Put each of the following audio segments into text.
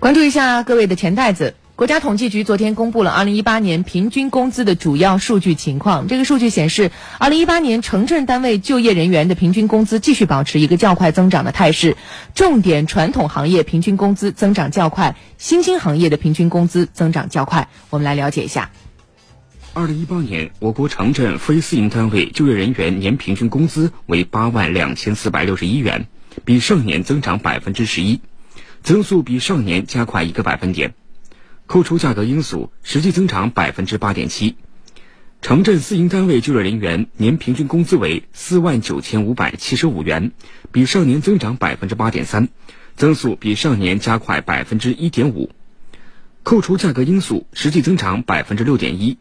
关注一下各位的钱袋子。国家统计局昨天公布了2018年平均工资的主要数据情况。这个数据显示，2018年城镇单位就业人员的平均工资继续保持一个较快增长的态势，重点传统行业平均工资增长较快，新兴行业的平均工资增长较快。我们来了解一下。2018年，我国城镇非私营单位就业人员年平均工资为8万2461元，比上年增长百分之十一，增速比上年加快一个百分点。扣除价格因素，实际增长百分之八点七。城镇私营单位就业人员年平均工资为四万九千五百七十五元，比上年增长百分之八点三，增速比上年加快百分之一点五。扣除价格因素，实际增长百分之六点一。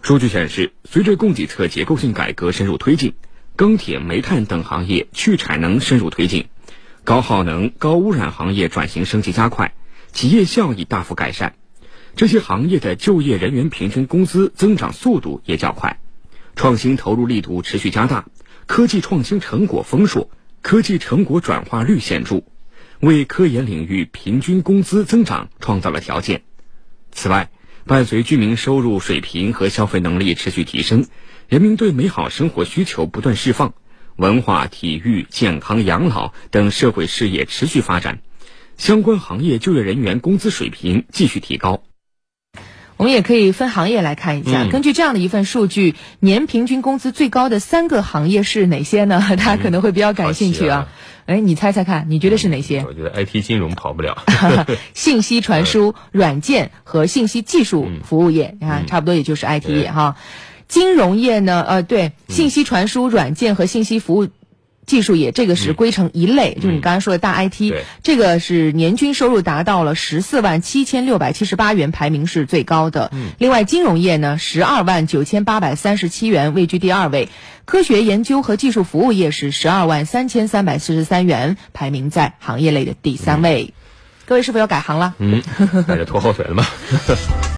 数据显示，随着供给侧结构性改革深入推进，钢铁、煤炭等行业去产能深入推进，高耗能、高污染行业转型升级加快，企业效益大幅改善。这些行业的就业人员平均工资增长速度也较快，创新投入力度持续加大，科技创新成果丰硕，科技成果转化率显著，为科研领域平均工资增长创造了条件。此外，伴随居民收入水平和消费能力持续提升，人民对美好生活需求不断释放，文化、体育、健康、养老等社会事业持续发展，相关行业就业人员工资水平继续提高。我们也可以分行业来看一下，根据这样的一份数据，年平均工资最高的三个行业是哪些呢？大家可能会比较感兴趣啊。哎，你猜猜看，你觉得是哪些？我觉得 IT 金融跑不了，信息传输、软件和信息技术服务业，你看差不多也就是 IT 业哈。金融业呢，呃，对，信息传输、软件和信息服务。技术也这个是归成一类，就是你刚才说的大 IT，这个是年均收入达到了十四万七千六百七十八元，排名是最高的。另外，金融业呢，十二万九千八百三十七元，位居第二位。科学研究和技术服务业是十二万三千三百四十三元，排名在行业类的第三位。各位是否要改行了？嗯，那就拖后腿了吗？